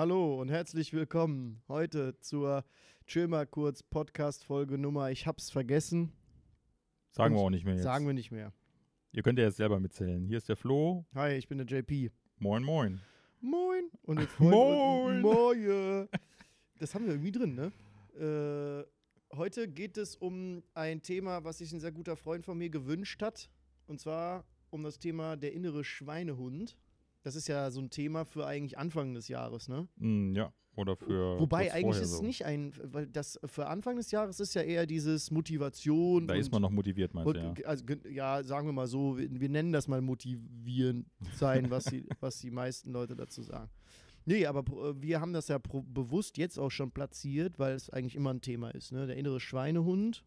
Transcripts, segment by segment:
Hallo und herzlich willkommen heute zur Chill mal kurz Podcast Folge Nummer. Ich hab's vergessen. Sagen Und wir auch nicht mehr jetzt. Sagen wir nicht mehr. Ihr könnt ja jetzt selber mitzählen. Hier ist der Flo. Hi, ich bin der JP. Moin, moin. Moin. Und jetzt Moin. Moje. Das haben wir irgendwie drin, ne? Äh, heute geht es um ein Thema, was sich ein sehr guter Freund von mir gewünscht hat. Und zwar um das Thema der innere Schweinehund. Das ist ja so ein Thema für eigentlich Anfang des Jahres, ne? Hm, ja, oder für. Wobei eigentlich ist es so. nicht ein, weil das für Anfang des Jahres ist ja eher dieses Motivation. Da und, ist man noch motiviert, meinst du, ja. also, ja, sagen wir mal so, wir, wir nennen das mal motivierend sein, was die, was die meisten Leute dazu sagen. Nee, aber pro- wir haben das ja bewusst jetzt auch schon platziert, weil es eigentlich immer ein Thema ist. Ne? Der innere Schweinehund.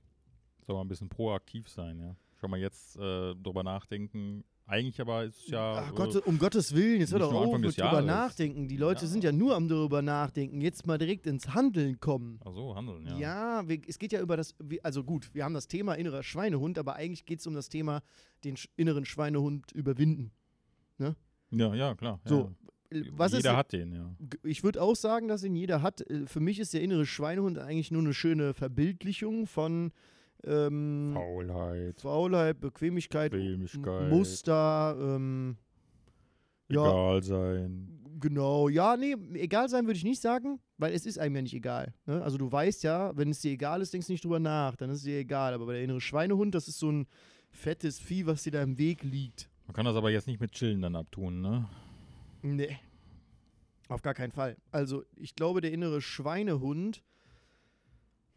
Soll mal ein bisschen proaktiv sein, ja. Schon mal jetzt äh, drüber nachdenken. Eigentlich aber ist es ja. Ach äh, Gott, um Gottes Willen, jetzt hör doch auf mit drüber Jahres. nachdenken. Die Leute Ja. sind ja nur am drüber nachdenken. Jetzt mal direkt ins Handeln kommen. Ach so, handeln, ja. Ja, wir, es geht ja über das, also gut, wir haben das Thema innerer Schweinehund, aber eigentlich geht es um das Thema den inneren Schweinehund überwinden. Ja, ja, klar. So, ja. äh, was Jeder ist, hat den, ja. Ich würde auch sagen, dass ihn jeder hat. Äh, Für mich ist der innere Schweinehund eigentlich nur eine schöne Verbildlichung von ähm, Faulheit, Faulheit, Bequemlichkeit, Bequemlichkeit, Muster, ähm, ja, egal sein. genau. Ja, nee, egal sein würde ich nicht sagen, weil es ist einem ja nicht egal. Ne? Also du weißt ja, wenn es dir egal ist, denkst du nicht drüber nach, dann ist es dir egal. Aber bei der innere Schweinehund, das ist so ein fettes Vieh, was dir da im Weg liegt. Man kann das aber jetzt nicht mit Chillen dann abtun, ne? Nee. Auf gar keinen Fall. Also, ich glaube, der innere Schweinehund,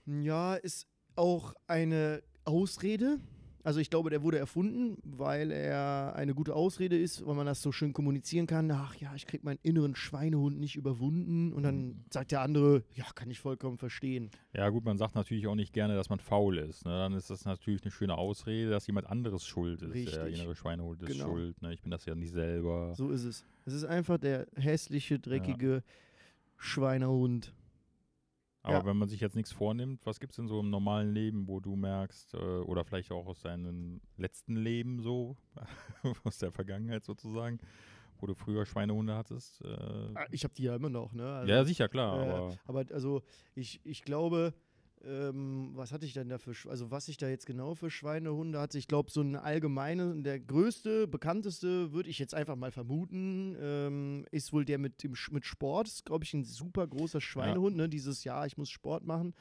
ja, ist auch eine Ausrede. Also, ich glaube, der wurde erfunden, weil er eine gute Ausrede ist, weil man das so schön kommunizieren kann. Ach ja, ich krieg meinen inneren Schweinehund nicht überwunden. Und dann sagt der andere, ja, kann ich vollkommen verstehen. Ja, gut, man sagt natürlich auch nicht gerne, dass man faul ist. Ne? Dann ist das natürlich eine schöne Ausrede, dass jemand anderes schuld ist. Der Richtig. innere Schweinehund ist Genau. schuld. Ne? Ich bin das ja nicht selber. So ist es. Es ist einfach der hässliche, dreckige Schweinehund. Aber ja. wenn man sich jetzt nichts vornimmt, was gibt es denn so im normalen Leben, wo du merkst, äh, oder vielleicht auch aus deinem letzten Leben so, aus der Vergangenheit sozusagen, wo du früher Schweinehunde hattest? Äh, Ah, Ich habe die ja immer noch, ne? Also, ja, sicher, klar. Äh, aber aber also ich, ich glaube, ähm, was hatte ich denn da für, also was ich da jetzt genau für Schweinehunde hatte, ich glaube so ein allgemeine, der größte, bekannteste, würde ich jetzt einfach mal vermuten, ähm, ist wohl der mit dem mit Sport, ist glaube ich ein super großer Schweinehund, ne? dieses Jahr, ich muss Sport machen.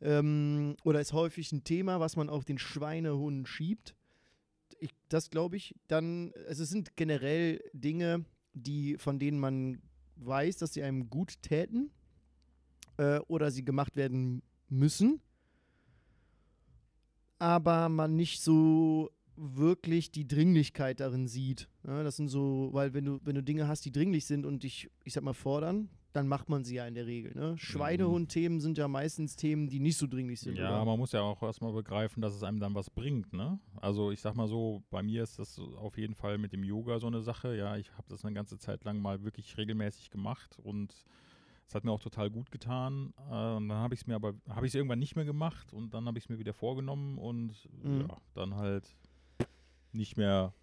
Ähm, oder ist häufig ein Thema, was man auf den Schweinehund schiebt. Ich, das glaube ich. Dann, also es sind generell Dinge, die, von denen man weiß, dass sie einem gut täten äh, oder sie gemacht werden müssen, aber man nicht so wirklich die Dringlichkeit darin sieht. Ja, das sind so, weil wenn du, wenn du Dinge hast, die dringlich sind und dich, ich sag mal, fordern, dann macht man sie ja in der Regel. Ne? Schweinehund-Themen sind ja meistens Themen, die nicht so dringlich sind. ja, oder? man muss ja auch erstmal begreifen, dass es einem dann was bringt, ne? Also ich sag mal so, bei mir ist das auf jeden Fall mit dem Yoga so eine Sache. Ja, ich habe das eine ganze Zeit lang mal wirklich regelmäßig gemacht und es hat mir auch total gut getan. Äh, und dann habe ich es mir aber, habe ich es irgendwann nicht mehr gemacht und dann habe ich es mir wieder vorgenommen und Mhm. ja, dann halt nicht mehr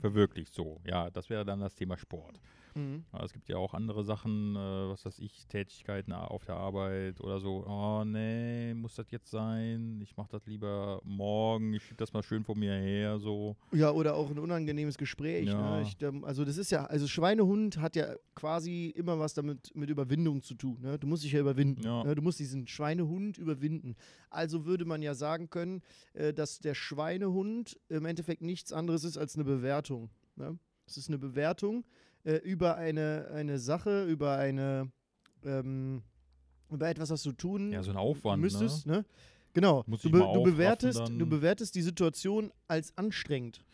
verwirklicht so. Ja, das wäre dann das Thema Sport. Mhm. Aber es gibt ja auch andere Sachen, äh, was weiß ich, Tätigkeiten auf der Arbeit oder so. Oh nee, muss das jetzt sein? Ich mache das lieber morgen. Ich schiebe das mal schön vor mir her. So. Ja, oder auch ein unangenehmes Gespräch. Ja. Ne? Ich, also das ist ja, also Schweinehund hat ja quasi immer was damit mit Überwindung zu tun. Ne? Du musst dich ja überwinden. Ja. Ne? Du musst diesen Schweinehund überwinden. Also würde man ja sagen können, äh, dass der Schweinehund im Endeffekt nichts anderes ist als eine Bewertung. Ne? Es ist eine Bewertung äh, über eine, eine Sache, über eine ähm, über etwas, was du tun Ja, so ein Aufwand. müsstest. Ne? Ne? Genau. Du, be du, bewertest, dann. du bewertest die Situation als anstrengend.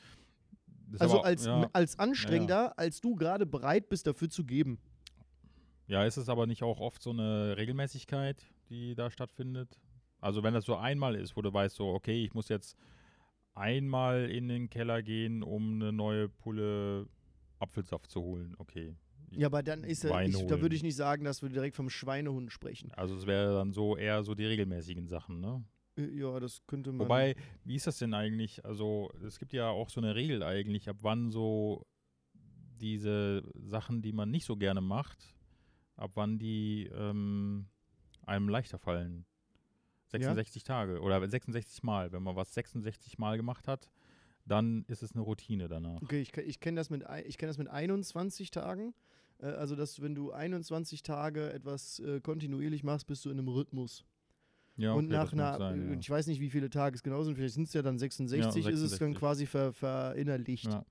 Das Also aber, als, ja, als anstrengender, als du gerade bereit bist, dafür zu geben. ja, ist es aber nicht auch oft so eine Regelmäßigkeit, die da stattfindet? Also wenn das so einmal ist, wo du weißt, so, okay, ich muss jetzt einmal in den Keller gehen, um eine neue Pulle Apfelsaft zu holen. Okay. Ja, aber dann ist er, ich, da würde ich nicht sagen, dass wir direkt vom Schweinehund sprechen. Also es wäre dann so eher so die regelmäßigen Sachen, ne? Äh, Ja, das könnte man. Wobei, wie ist das denn eigentlich? Also, es gibt ja auch so eine Regel eigentlich, ab wann so diese Sachen, die man nicht so gerne macht, ab wann die ähm, einem leichter fallen. 66 Tage oder 66 Mal. Wenn man was 66 Mal gemacht hat, dann ist es eine Routine danach. Okay, ich, ich kenne das, mit ich kenn das mit 21 Tagen. Äh, also, dass wenn du 21 Tage etwas äh, kontinuierlich machst, bist du in einem Rhythmus. Ja, und okay, nach das mag einer, sein, ja. ich weiß nicht, wie viele Tage es genau sind, vielleicht sind es ja dann 66, ist es dann 66. quasi ver, verinnerlicht. Ja.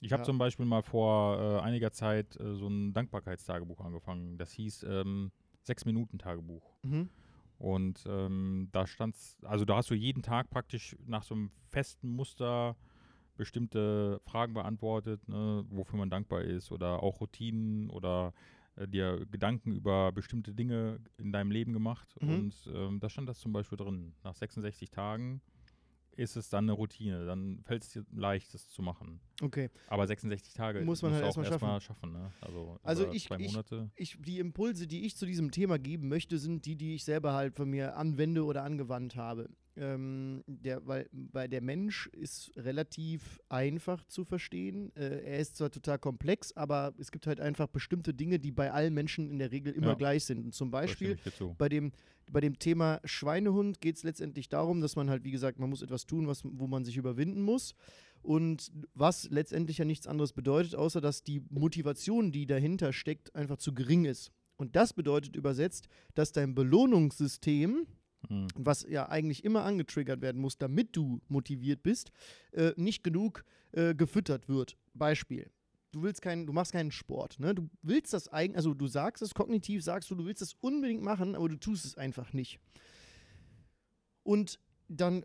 Ich habe Ja. zum Beispiel mal vor äh, einiger Zeit äh, so ein Dankbarkeitstagebuch angefangen. Das hieß ähm, Sechs-Minuten-Tagebuch. Mhm. Und ähm, da stand's, also da hast du jeden Tag praktisch nach so einem festen Muster bestimmte Fragen beantwortet, ne, wofür man dankbar ist oder auch Routinen oder äh, dir Gedanken über bestimmte Dinge in deinem Leben gemacht. Mhm. Und ähm, da stand das zum Beispiel drin. Nach 66 Tagen ist es dann eine Routine. Dann fällt es dir leicht, das zu machen. Okay. Aber 66 Tage Muss man halt erstmal erstmal schaffen. ne? Also, Also ich- zwei ich-. Ich, die Impulse, die ich zu diesem Thema geben möchte, sind die, die ich selber halt von mir anwende oder angewandt habe. Ähm, der, weil, weil der Mensch ist relativ einfach zu verstehen. Äh, er ist zwar total komplex, aber es gibt halt einfach bestimmte Dinge, die bei allen Menschen in der Regel immer Ja. gleich sind. Und zum Beispiel bei dem, bei dem Thema Schweinehund geht es letztendlich darum, dass man halt, wie gesagt, man muss etwas tun, was, wo man sich überwinden muss. Und was letztendlich ja nichts anderes bedeutet, außer dass die Motivation, die dahinter steckt, einfach zu gering ist. Und das bedeutet übersetzt, dass dein Belohnungssystem, Mhm. was ja eigentlich immer angetriggert werden muss, damit du motiviert bist, äh, nicht genug äh, gefüttert wird. Beispiel. Du willst keinen, du machst keinen Sport, ne? Du willst das eigentlich, also du sagst es kognitiv, sagst du, du willst es unbedingt machen, aber du tust es einfach nicht. Und dann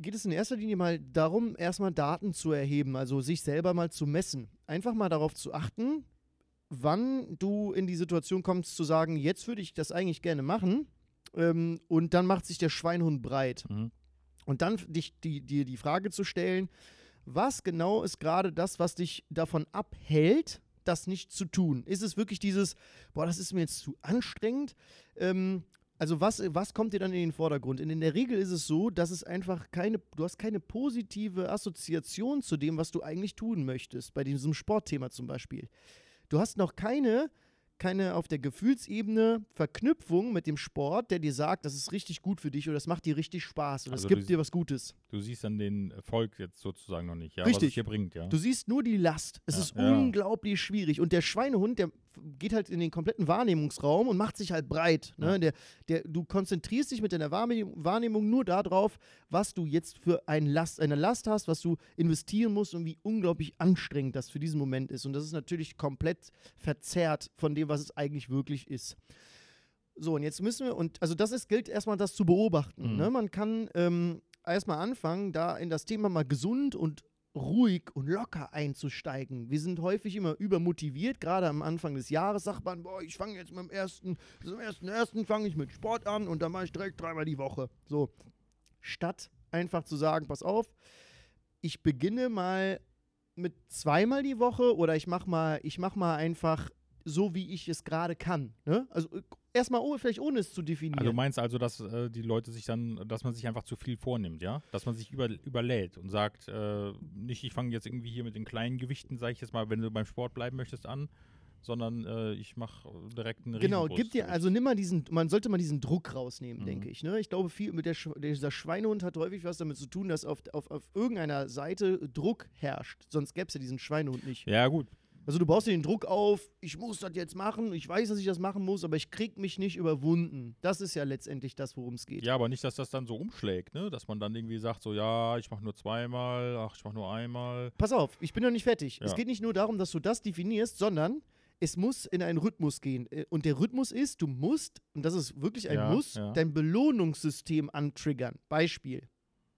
geht es in erster Linie mal darum, erstmal Daten zu erheben, also sich selber mal zu messen. Einfach mal darauf zu achten, wann du in die Situation kommst zu sagen, jetzt würde ich das eigentlich gerne machen. Ähm, und dann macht sich der Schweinhund breit. Mhm. Und dann dich die, dir die Frage zu stellen, was genau ist gerade das, was dich davon abhält, das nicht zu tun? Ist es wirklich dieses, boah, das ist mir jetzt zu anstrengend? Ähm, also was, was kommt dir dann in den Vordergrund? Und in der Regel ist es so, dass es einfach keine, du hast keine positive Assoziation zu dem, was du eigentlich tun möchtest, bei diesem Sportthema zum Beispiel. Du hast noch keine, keine auf der Gefühlsebene Verknüpfung mit dem Sport, der dir sagt, das ist richtig gut für dich oder das macht dir richtig Spaß oder es Also du gibt dir was Gutes. Du siehst dann den Erfolg jetzt sozusagen noch nicht, ja, was Richtig. es dir bringt, ja. Du siehst nur die Last. Es Ja, ist ja. unglaublich schwierig. Und der Schweinehund, der geht halt in den kompletten Wahrnehmungsraum und macht sich halt breit. Ne? Ja. Der, der, du konzentrierst dich mit deiner Wahrnehmung, Wahrnehmung nur darauf, was du jetzt für ein Last, eine Last hast, was du investieren musst und wie unglaublich anstrengend das für diesen Moment ist. Und das ist natürlich komplett verzerrt von dem, was es eigentlich wirklich ist. So, und jetzt müssen wir, und also das ist, gilt erstmal das zu beobachten. Mhm. Ne? Man kann ähm, erstmal anfangen, da in das Thema mal gesund und ruhig und locker einzusteigen. Wir sind häufig immer übermotiviert, gerade am Anfang des Jahres sagt man, boah, ich fange jetzt mit dem ersten, zum ersten, ersten fange ich mit Sport an und dann mache ich direkt dreimal die Woche. So, statt einfach zu sagen, pass auf, ich beginne mal mit zweimal die Woche oder ich mach mal, ich mach mal einfach so, wie ich es gerade kann. Ne? Also erstmal oh, vielleicht ohne es zu definieren. Also du meinst also, dass äh, die Leute sich dann, dass man sich einfach zu viel vornimmt, ja? Dass man sich über, überlädt und sagt, äh, nicht, ich fange jetzt irgendwie hier mit den kleinen Gewichten, sage ich jetzt mal, wenn du beim Sport bleiben möchtest, an, sondern äh, ich mache direkt einen Genau, gib dir, also nimm mal diesen, man sollte mal diesen Druck rausnehmen, Mhm. denke ich. Ne? Ich glaube, viel mit der, dieser Schweinehund hat häufig was damit zu tun, dass auf, auf, auf irgendeiner Seite Druck herrscht. Sonst gäbe es ja diesen Schweinehund nicht. Ja, gut. Also du baust dir den Druck auf, ich muss das jetzt machen, ich weiß, dass ich das machen muss, aber ich krieg mich nicht überwunden. Das ist ja letztendlich das, worum es geht. Ja, aber nicht, dass das dann so umschlägt, ne? Dass man dann irgendwie sagt, so, ja, ich mache nur zweimal, ach, ich mache nur einmal. Pass auf, ich bin noch nicht fertig. Es Ja. geht nicht nur darum, dass du das definierst, sondern es muss in einen Rhythmus gehen. Äh, Und der Rhythmus ist, du musst, und das ist wirklich ein Ja, Muss, ja. dein Belohnungssystem antriggern. Beispiel.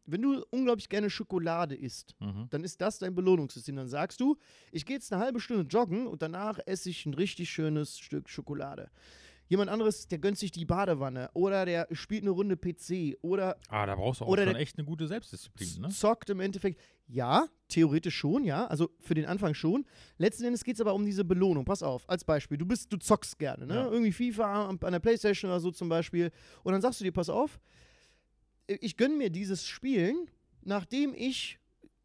Wenn du unglaublich gerne Schokolade isst, Mhm. dann ist das dein Belohnungssystem. Dann sagst du, ich gehe jetzt eine halbe Stunde joggen und danach esse ich ein richtig schönes Stück Schokolade. Jemand anderes, der gönnt sich die Badewanne oder der spielt eine Runde PC oder Ah, da brauchst du auch schon der- echt eine gute Selbstdisziplin, ne? zockt im Endeffekt. Ja, theoretisch schon, ja. Also für den Anfang schon. Letzten Endes geht es aber um diese Belohnung. Pass auf, als Beispiel. Du bist, du zockst gerne, ne? Ja. Irgendwie FIFA an der Playstation oder so zum Beispiel. Und dann sagst du dir, pass auf, ich gönne mir dieses Spielen, nachdem ich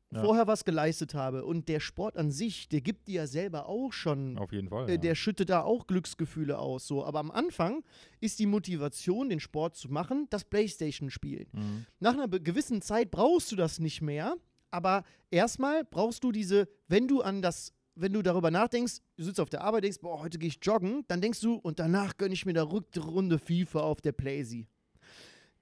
Ja. vorher was geleistet habe und der Sport an sich, der gibt dir ja selber auch schon Auf jeden Fall. äh, ja. der schüttet da auch Glücksgefühle aus. So. Aber am Anfang ist die Motivation, den Sport zu machen, das Playstation-Spielen. Mhm. Nach einer gewissen Zeit brauchst du das nicht mehr, aber erstmal brauchst du diese, wenn du an das, wenn du darüber nachdenkst, du sitzt auf der Arbeit, denkst, boah, heute gehe ich joggen, dann denkst du, und danach gönne ich mir eine Runde FIFA auf der Playsee.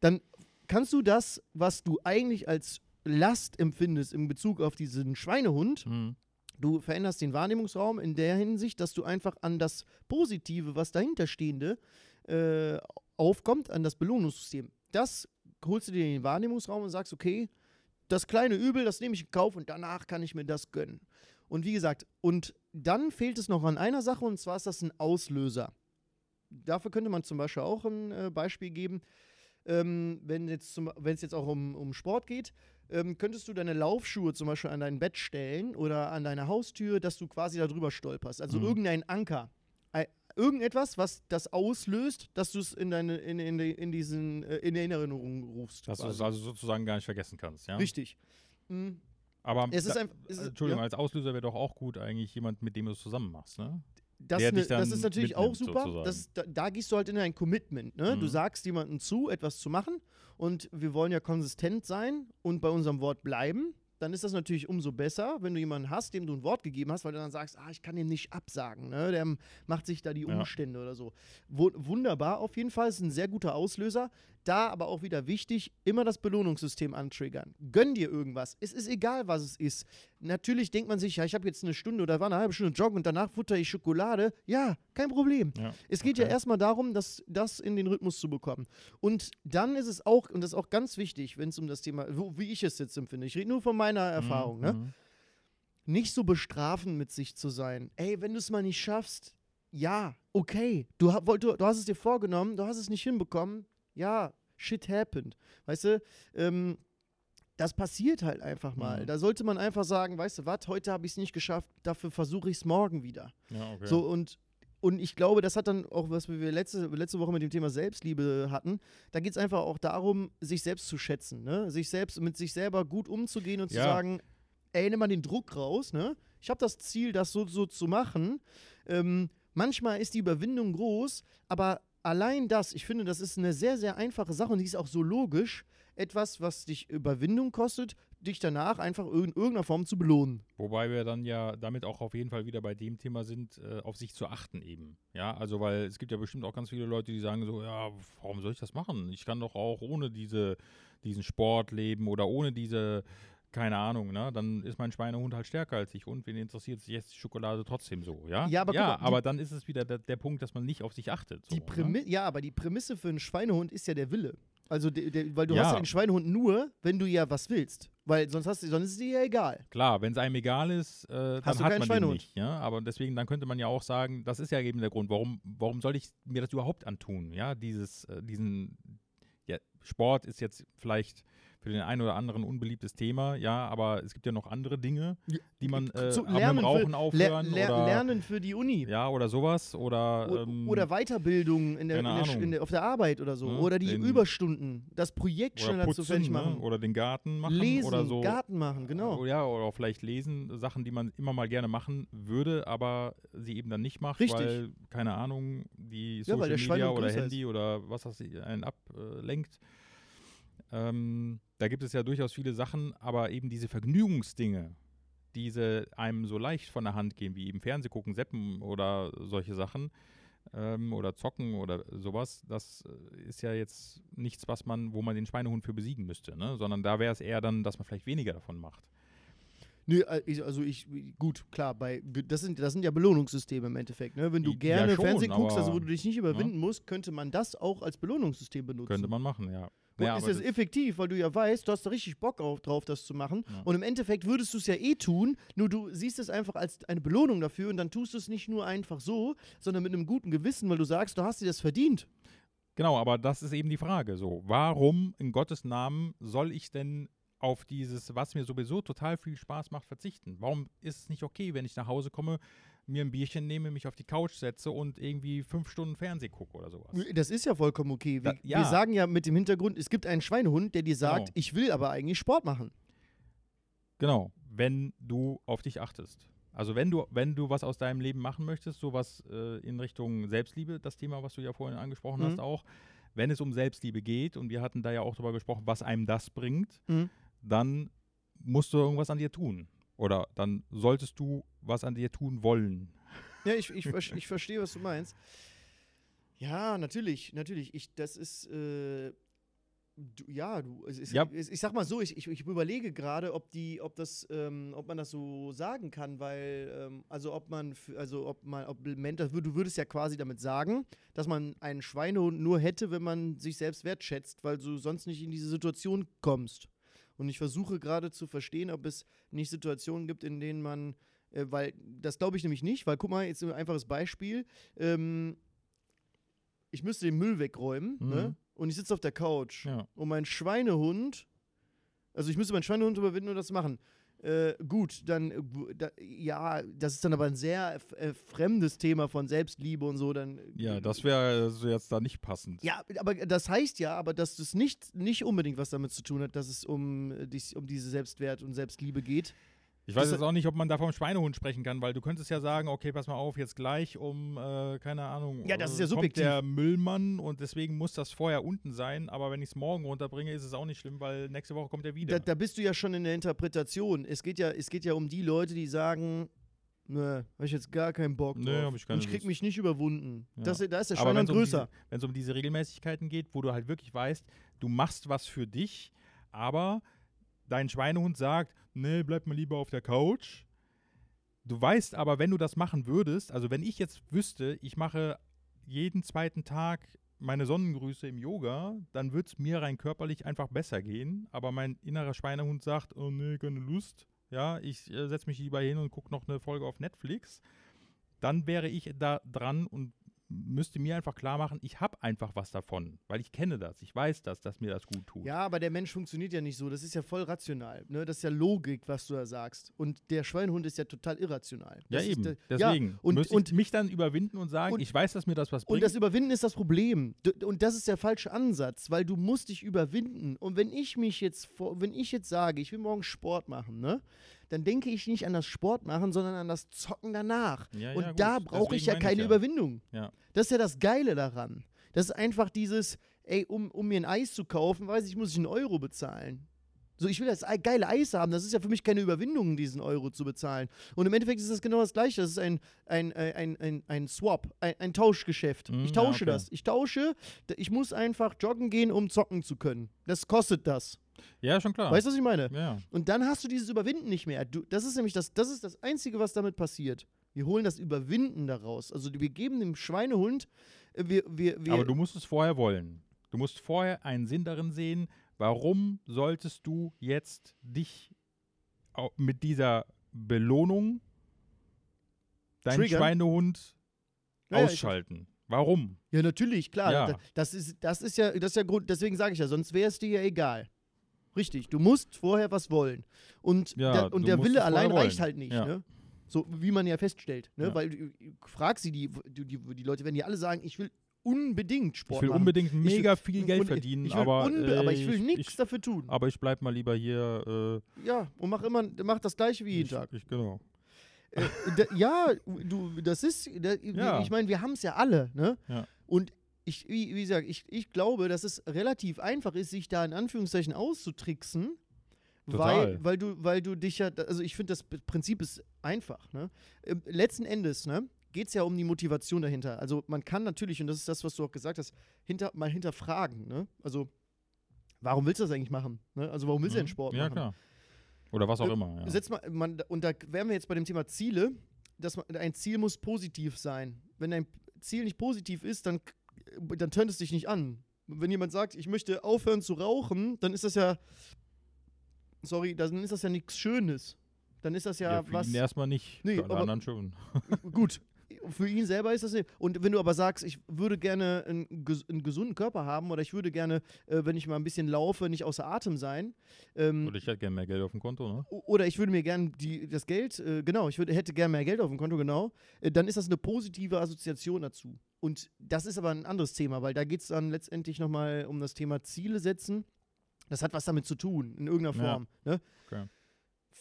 Dann kannst du das, was du eigentlich als Last empfindest in Bezug auf diesen Schweinehund, Mhm. Du veränderst den Wahrnehmungsraum in der Hinsicht, dass du einfach an das Positive, was dahinterstehende, äh, aufkommt, an das Belohnungssystem. Das holst du dir in den Wahrnehmungsraum und sagst, okay, das kleine Übel, das nehme ich in Kauf und danach kann ich mir das gönnen. Und wie gesagt, und dann fehlt es noch an einer Sache und zwar ist das ein Auslöser. Dafür könnte man zum Beispiel auch ein äh, Beispiel geben, ähm, wenn jetzt zum- wenn es jetzt auch um, um Sport geht, ähm, könntest du deine Laufschuhe zum Beispiel an dein Bett stellen oder an deine Haustür, dass du quasi darüber stolperst. Also Mhm. irgendein Anker. Irgendetwas, was das auslöst, dass du es in, deine, in, in, in, diesen, äh, in Erinnerung rufst. Dass du es also sozusagen gar nicht vergessen kannst, ja? Richtig. Mhm. Aber Es ist da- einfach. es ist- Entschuldigung, ja. als Auslöser wäre doch auch gut eigentlich jemand, mit dem du es zusammen machst, ne? Das, ne, das ist natürlich auch super. Das, da, da gehst du halt in ein Commitment. Ne? Du Mhm. sagst jemandem zu, etwas zu machen und wir wollen ja konsistent sein und bei unserem Wort bleiben. Dann ist das natürlich umso besser, wenn du jemanden hast, dem du ein Wort gegeben hast, weil du dann sagst, ah, ich kann dem nicht absagen. Ne? Der macht sich da die Ja. Umstände oder so. Wu wunderbar auf jeden Fall, ist ein sehr guter Auslöser. Da aber auch wieder wichtig, immer das Belohnungssystem antriggern. Gönn dir irgendwas. Es ist egal, was es ist. Natürlich denkt man sich, ja, ich habe jetzt eine Stunde oder war eine halbe Stunde joggen und danach futter ich Schokolade. Ja, kein Problem. Ja. Es geht ja Okay. erstmal darum, das, das in den Rhythmus zu bekommen. Und dann ist es auch, und das ist auch ganz wichtig, wenn es um das Thema, wo, wie ich es jetzt empfinde, ich rede nur von meiner Erfahrung, ne? Mhm. nicht so bestrafend mit sich zu sein. Ey, wenn du es mal nicht schaffst, ja, okay. Du, du, du hast es dir vorgenommen, du hast es nicht hinbekommen. Ja, shit happened. Weißt du, ähm, das passiert halt einfach mal. Mhm. Da sollte man einfach sagen, weißt du was, heute habe ich es nicht geschafft, dafür versuche ich es morgen wieder. Ja, okay. So und und ich glaube, das hat dann auch, was wir letzte, letzte Woche mit dem Thema Selbstliebe hatten, da geht es einfach auch darum, sich selbst zu schätzen, ne? Sich selbst, mit sich selber gut umzugehen und zu Ja. sagen, ey, nimm mal den Druck raus, ne? Ich habe das Ziel, das so, so zu machen. Ähm, manchmal ist die Überwindung groß, aber allein das, ich finde, das ist eine sehr, sehr einfache Sache und die ist auch so logisch. Etwas, was dich Überwindung kostet, dich danach einfach in irgendeiner Form zu belohnen. Wobei wir dann ja damit auch auf jeden Fall wieder bei dem Thema sind, äh, auf sich zu achten eben. Ja, also weil es gibt ja bestimmt auch ganz viele Leute, die sagen so, ja, warum soll ich das machen? Ich kann doch auch ohne diese, diesen Sport leben oder ohne diese, keine Ahnung, ne? Dann ist mein Schweinehund halt stärker als ich und wen interessiert sich jetzt die Schokolade trotzdem so, ja? Ja, aber ja, mal, die- aber dann ist es wieder der, der Punkt, dass man nicht auf sich achtet. So, Die ne? Ja, aber die Prämisse für einen Schweinehund ist ja der Wille. Also, der, der, weil du Ja. hast ja einen Schweinehund nur, wenn du ja was willst. Weil sonst, hast du, sonst ist es dir ja egal. Klar, wenn es einem egal ist, äh, dann Hast du hat keinen man den Schweinehund. nicht. Ja? Aber deswegen, dann könnte man ja auch sagen, das ist ja eben der Grund, warum, warum soll ich mir das überhaupt antun? Ja, dieses, äh, diesen, ja, Sport ist jetzt vielleicht für den einen oder anderen unbeliebtes Thema, ja, aber es gibt ja noch andere Dinge, Ja, die man äh, Zu dem Rauchen für, aufhören ler, oder, Lernen für die Uni. ja, oder sowas oder, O- ähm, oder Weiterbildung in der, in der, in der, auf der Arbeit oder so. Ne? Oder die Den- Überstunden. Das Projekt schneller zu fertig ne? machen. oder den Garten machen Lesen, oder so. Garten machen, genau. Oh Ja, oder vielleicht lesen, Sachen, die man immer mal gerne machen würde, aber sie eben dann nicht macht, Richtig. weil, keine Ahnung, die Ja, Social der Media oder Handy oder was das einen ablenkt. Ähm, da gibt es ja durchaus viele Sachen, aber eben diese Vergnügungsdinge, diese einem so leicht von der Hand gehen, wie eben Fernseh gucken, Seppen oder solche Sachen ähm, oder zocken oder sowas, das äh, ist ja jetzt nichts, was man, wo man den Schweinehund für besiegen müsste, ne? sondern da wäre es eher dann, dass man vielleicht weniger davon macht. Nö, äh, ich- also ich, gut, klar, bei, das, sind, das sind ja Belohnungssysteme im Endeffekt. Ne? Wenn du Ja, gerne schon, Fernsehen guckst, also wo du dich nicht überwinden musst, könnte man das auch als Belohnungssystem benutzen. Könnte man machen, ja. Und Ja, ist das- effektiv, weil du ja weißt, du hast da richtig Bock auf, drauf, das zu machen. Ja. Und im Endeffekt würdest du es ja eh tun, nur du siehst es einfach als eine Belohnung dafür und dann tust du es nicht nur einfach so, sondern mit einem guten Gewissen, weil du sagst, du hast dir das verdient. Genau, aber das ist eben die Frage. So, warum in Gottes Namen soll ich denn auf dieses, was mir sowieso total viel Spaß macht, verzichten? Warum ist es nicht okay, wenn ich nach Hause komme, mir ein Bierchen nehme, mich auf die Couch setze und irgendwie fünf Stunden Fernseh gucke oder sowas? Das ist ja vollkommen okay. Wir, Da- ja. wir sagen ja mit dem Hintergrund, es gibt einen Schweinehund, der dir sagt, Genau. ich will aber eigentlich Sport machen. Genau, wenn du auf dich achtest. Also wenn du, wenn du was aus deinem Leben machen möchtest, sowas äh, in Richtung Selbstliebe, das Thema, was du ja vorhin angesprochen Mhm. hast, auch, wenn es um Selbstliebe geht, und wir hatten da ja auch darüber gesprochen, was einem das bringt, Mhm. Dann musst du irgendwas an dir tun. Oder dann solltest du was an dir tun wollen. Ja, ich, ich, ich verstehe, was du meinst. Ja, natürlich, natürlich. Ich, das ist, äh, du, ja, du, es Ja. es- ich sag mal so, ich, ich, ich überlege gerade, ob die, ob das, ähm, ob man das so sagen kann, weil, ähm, also ob man, also ob man, ob Mental, du würdest ja quasi damit sagen, dass man einen Schweinehund nur hätte, wenn man sich selbst wertschätzt, weil du sonst nicht in diese Situation kommst. Und ich versuche gerade zu verstehen, ob es nicht Situationen gibt, in denen man äh, weil das glaube ich nämlich nicht, weil guck mal, jetzt ein einfaches Beispiel. Ähm, ich müsste den Müll wegräumen Mhm. ne? und ich sitze auf der Couch Ja. und mein Schweinehund, also ich müsste meinen Schweinehund überwinden und das machen. Äh, gut, dann, äh, da, ja, das ist dann aber ein sehr äh, fremdes Thema von Selbstliebe und so. Dann, Ja, das wäre so jetzt da nicht passend. ja, aber das heißt ja, aber dass das nicht, nicht unbedingt was damit zu tun hat, dass es um, äh, dies, um diese Selbstwert und Selbstliebe geht. Ich weiß jetzt auch nicht, ob man da vom Schweinehund sprechen kann, weil du könntest ja sagen, okay, pass mal auf, jetzt gleich um, äh, keine Ahnung, Ja, das ist äh, ja subjektiv. kommt der Müllmann und deswegen muss das vorher unten sein, aber wenn ich es morgen runterbringe, ist es auch nicht schlimm, weil nächste Woche kommt er wieder. Da, da bist du ja schon in der Interpretation. Es geht ja, es geht ja um die Leute, die sagen, ne, habe ich jetzt gar keinen Bock Nee, drauf. hab ich keine und ich krieg Lust. mich nicht überwunden. Ja. Das, da ist der wenn Schweinehund es um, größer. diese- wenn's um diese Regelmäßigkeiten geht, wo du halt wirklich weißt, du machst was für dich, aber dein Schweinehund sagt, nee, bleib mal lieber auf der Couch. Du weißt aber, wenn du das machen würdest, also wenn ich jetzt wüsste, ich mache jeden zweiten Tag meine Sonnengrüße im Yoga, dann würde es mir rein körperlich einfach besser gehen. Aber mein innerer Schweinehund sagt, oh nee, keine Lust. Ja, ich äh, setze mich lieber hin und gucke noch eine Folge auf Netflix. Dann wäre ich da dran und müsste mir einfach klar machen, ich habe einfach was davon, weil ich kenne das, ich weiß das, dass mir das gut tut. Ja, aber der Mensch funktioniert ja nicht so. Das ist ja voll rational. Ne? Das ist ja Logik, was du da sagst. Und der Schweinehund ist ja total irrational. Ja, Das ist eben. der- Deswegen Ja, und, und, mich dann überwinden und sagen, und- ich weiß, dass mir das was und bringt. das Überwinden ist das Problem. Und das ist der falsche Ansatz, weil du musst dich überwinden. Und wenn ich mich jetzt, wenn ich jetzt sage, ich will morgen Sport machen, ne? Dann denke ich nicht an das Sport machen, sondern an das Zocken danach. Ja, Und ja, da brauche ich ja keine ja. Überwindung. Das ist ja das Geile daran. Das ist einfach dieses, ey, um, um mir ein Eis zu kaufen, weiß ich, muss ich einen Euro bezahlen. So, ich will das ei- geile Eis haben. Das ist ja für mich keine Überwindung, diesen Euro zu bezahlen. Und im Endeffekt ist das genau das Gleiche. Das ist ein, ein, ein, ein, ein, ein Swap, ein, ein Tauschgeschäft. Mm, ich ja, tausche okay. das. Ich tausche, ich muss einfach joggen gehen, um zocken zu können. Das kostet das. Ja, schon klar. Weißt du, was ich meine? ja. Und dann hast du dieses Überwinden nicht mehr. Du, das ist nämlich das, das ist das Einzige, was damit passiert. Wir holen das Überwinden daraus. Also wir geben dem Schweinehund, äh, wir, wir, wir, Aber du musst es vorher wollen. Du musst vorher einen Sinn darin sehen, warum solltest du jetzt dich mit dieser Belohnung deinen Triggern? Schweinehund Ja, ausschalten? Warum? Ja, natürlich, klar. Ja. Da- Das, ist, das ist ja, das ist ja Grund, deswegen sage ich ja, sonst wäre es dir ja egal. Richtig, du musst vorher was wollen. Und, Ja, der, und der Wille allein reicht wollen. halt nicht, Ja. ne? So wie man ja feststellt, ne? Weil du, frag sie, die, die, die, die Leute werden ja alle sagen, ich will unbedingt Sport Ich will machen. unbedingt will- mega viel Geld verdienen, ich will aber, äh, aber ich will ich, nichts ich, dafür tun. aber ich bleib mal lieber hier. Ja, und mach immer, mach das gleiche wie Äh, jeden ich, Tag. ich, genau. Äh, da, ja, du, das ist, da, Ja. ich meine, wir haben es ja alle, ne? Ja. Und ich, wie, wie gesagt, ich, ich glaube, dass es relativ einfach ist, sich da in Anführungszeichen auszutricksen. Weil, Total. weil, du, weil du dich ja, also ich finde, das Prinzip ist einfach. Ne? Ähm, letzten Endes ne, geht es ja um die Motivation dahinter. Also man kann natürlich, und das ist das, was du auch gesagt hast, hinter, mal hinterfragen. Ne? Also, warum willst du das eigentlich machen? Ne? Also, warum willst du denn Mhm. Sport Ja, machen? klar. Oder was auch Äh, immer. Ja. Setz mal, man, und da wären wir jetzt bei dem Thema Ziele, dass man, ein Ziel muss positiv sein. Wenn ein Ziel nicht positiv ist, dann, dann tönt es dich nicht an. Wenn jemand sagt, ich möchte aufhören zu rauchen, dann ist das ja, sorry, dann ist das ja nichts Schönes. Dann ist das ja, ja, was. erstmal nicht, Nee, für alle aber- anderen schon. Gut, für ihn selber ist das nicht. Und wenn du aber sagst, ich würde gerne einen, einen gesunden Körper haben oder ich würde gerne, äh, wenn ich mal ein bisschen laufe, nicht außer Atem sein. Ähm, Und ich hätte gerne mehr Geld auf dem Konto, ne? Oder ich würde mir gerne das Geld, äh, genau, ich würde, hätte gerne mehr Geld auf dem Konto, genau. Äh, dann ist das eine positive Assoziation dazu. Und das ist aber ein anderes Thema, weil da geht es dann letztendlich nochmal um das Thema Ziele setzen. Das hat was damit zu tun, in irgendeiner Ja. Form. Ne? Okay.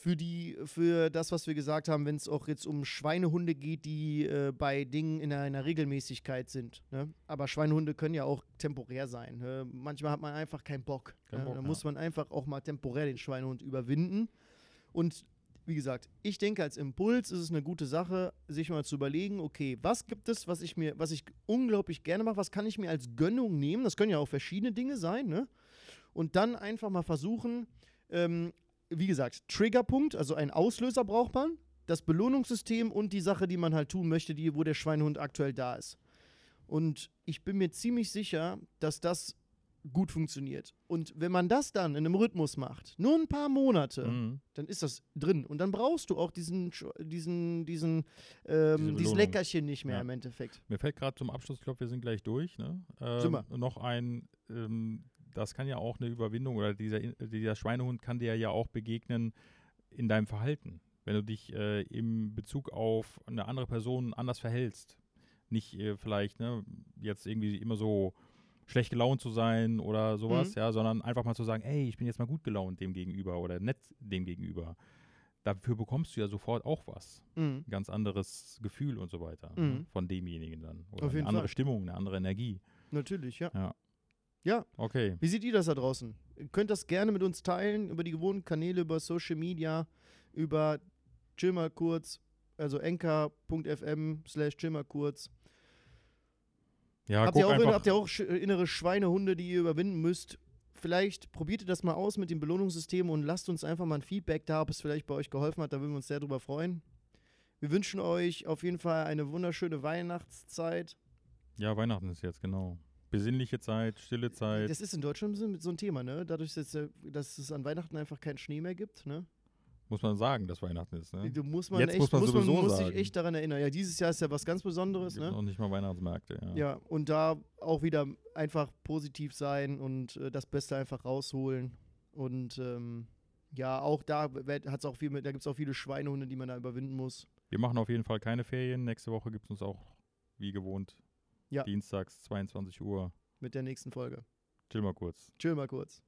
Für die, für das, was wir gesagt haben, wenn es auch jetzt um Schweinehunde geht, die äh, bei Dingen in einer Regelmäßigkeit sind. Ne? Aber Schweinehunde können ja auch temporär sein. Ne? Manchmal hat man einfach keinen Bock. Kein ne? Bock, da ja. muss man einfach auch mal temporär den Schweinehund überwinden. Und wie gesagt, ich denke, als Impuls ist es eine gute Sache, sich mal zu überlegen, okay, was gibt es, was ich mir, was ich unglaublich gerne mache, was kann ich mir als Gönnung nehmen? Das können ja auch verschiedene Dinge sein, ne? Und dann einfach mal versuchen, ähm, wie gesagt, Triggerpunkt, also ein Auslöser braucht man, das Belohnungssystem und die Sache, die man halt tun möchte, die, wo der Schweinehund aktuell da ist. Und ich bin mir ziemlich sicher, dass das gut funktioniert. Und wenn man das dann in einem Rhythmus macht, nur ein paar Monate, Mhm. dann ist das drin. Und dann brauchst du auch diesen, diesen, diesen, Diese ähm, dieses. Leckerchen nicht mehr Ja. im Endeffekt. Mir fällt gerade zum Abschluss, ich glaube, wir sind gleich durch. Ne? Ähm. Noch ein, ähm, das kann ja auch eine Überwindung oder dieser, dieser Schweinehund kann dir ja auch begegnen in deinem Verhalten. Wenn du dich äh, im Bezug auf eine andere Person anders verhältst. Nicht äh, vielleicht ne, jetzt irgendwie immer so schlecht gelaunt zu sein oder sowas, Mhm. ja, sondern einfach mal zu sagen, ey, ich bin jetzt mal gut gelaunt dem gegenüber oder nett dem gegenüber. Dafür bekommst du ja sofort auch was Mhm. ein ganz anderes Gefühl und so weiter Mhm. ne, von demjenigen dann. Oder Auf jeden eine andere Fall. Stimmung, eine andere Energie. Natürlich, ja. Ja. Ja. Okay. Wie seht ihr das da draußen? Ihr könnt das gerne mit uns teilen über die gewohnten Kanäle, über Social Media, über chill mal kurz, also enker.fm slash chill mal kurz. Ja, habt, ihr auch, habt ihr auch innere Schweinehunde, die ihr überwinden müsst? Vielleicht probiert ihr das mal aus mit dem Belohnungssystem und lasst uns einfach mal ein Feedback da, ob es vielleicht bei euch geholfen hat. Da würden wir uns sehr drüber freuen. Wir wünschen euch auf jeden Fall eine wunderschöne Weihnachtszeit. ja, Weihnachten ist jetzt, genau. Besinnliche Zeit, stille Zeit. Das ist in Deutschland so ein Thema, ne? Dadurch, dass, äh, dass es an Weihnachten einfach keinen Schnee mehr gibt, ne? muss man sagen, dass Weihnachten ist. Ne? Du muss man Jetzt echt, muss man sowieso muss sich echt daran erinnern. Ja, dieses Jahr ist ja was ganz Besonderes, Gibt ne? noch nicht mal Weihnachtsmärkte. Ja. Ja, und da auch wieder einfach positiv sein und äh, das Beste einfach rausholen. Und ähm, ja, auch da hat's auch viel mit, da gibt es auch viele Schweinehunde, die man da überwinden muss. Wir machen auf jeden Fall keine Ferien. Nächste Woche gibt es uns auch, wie gewohnt, Ja. dienstags 22 Uhr. Mit der nächsten Folge. Chill mal kurz. Chill mal kurz.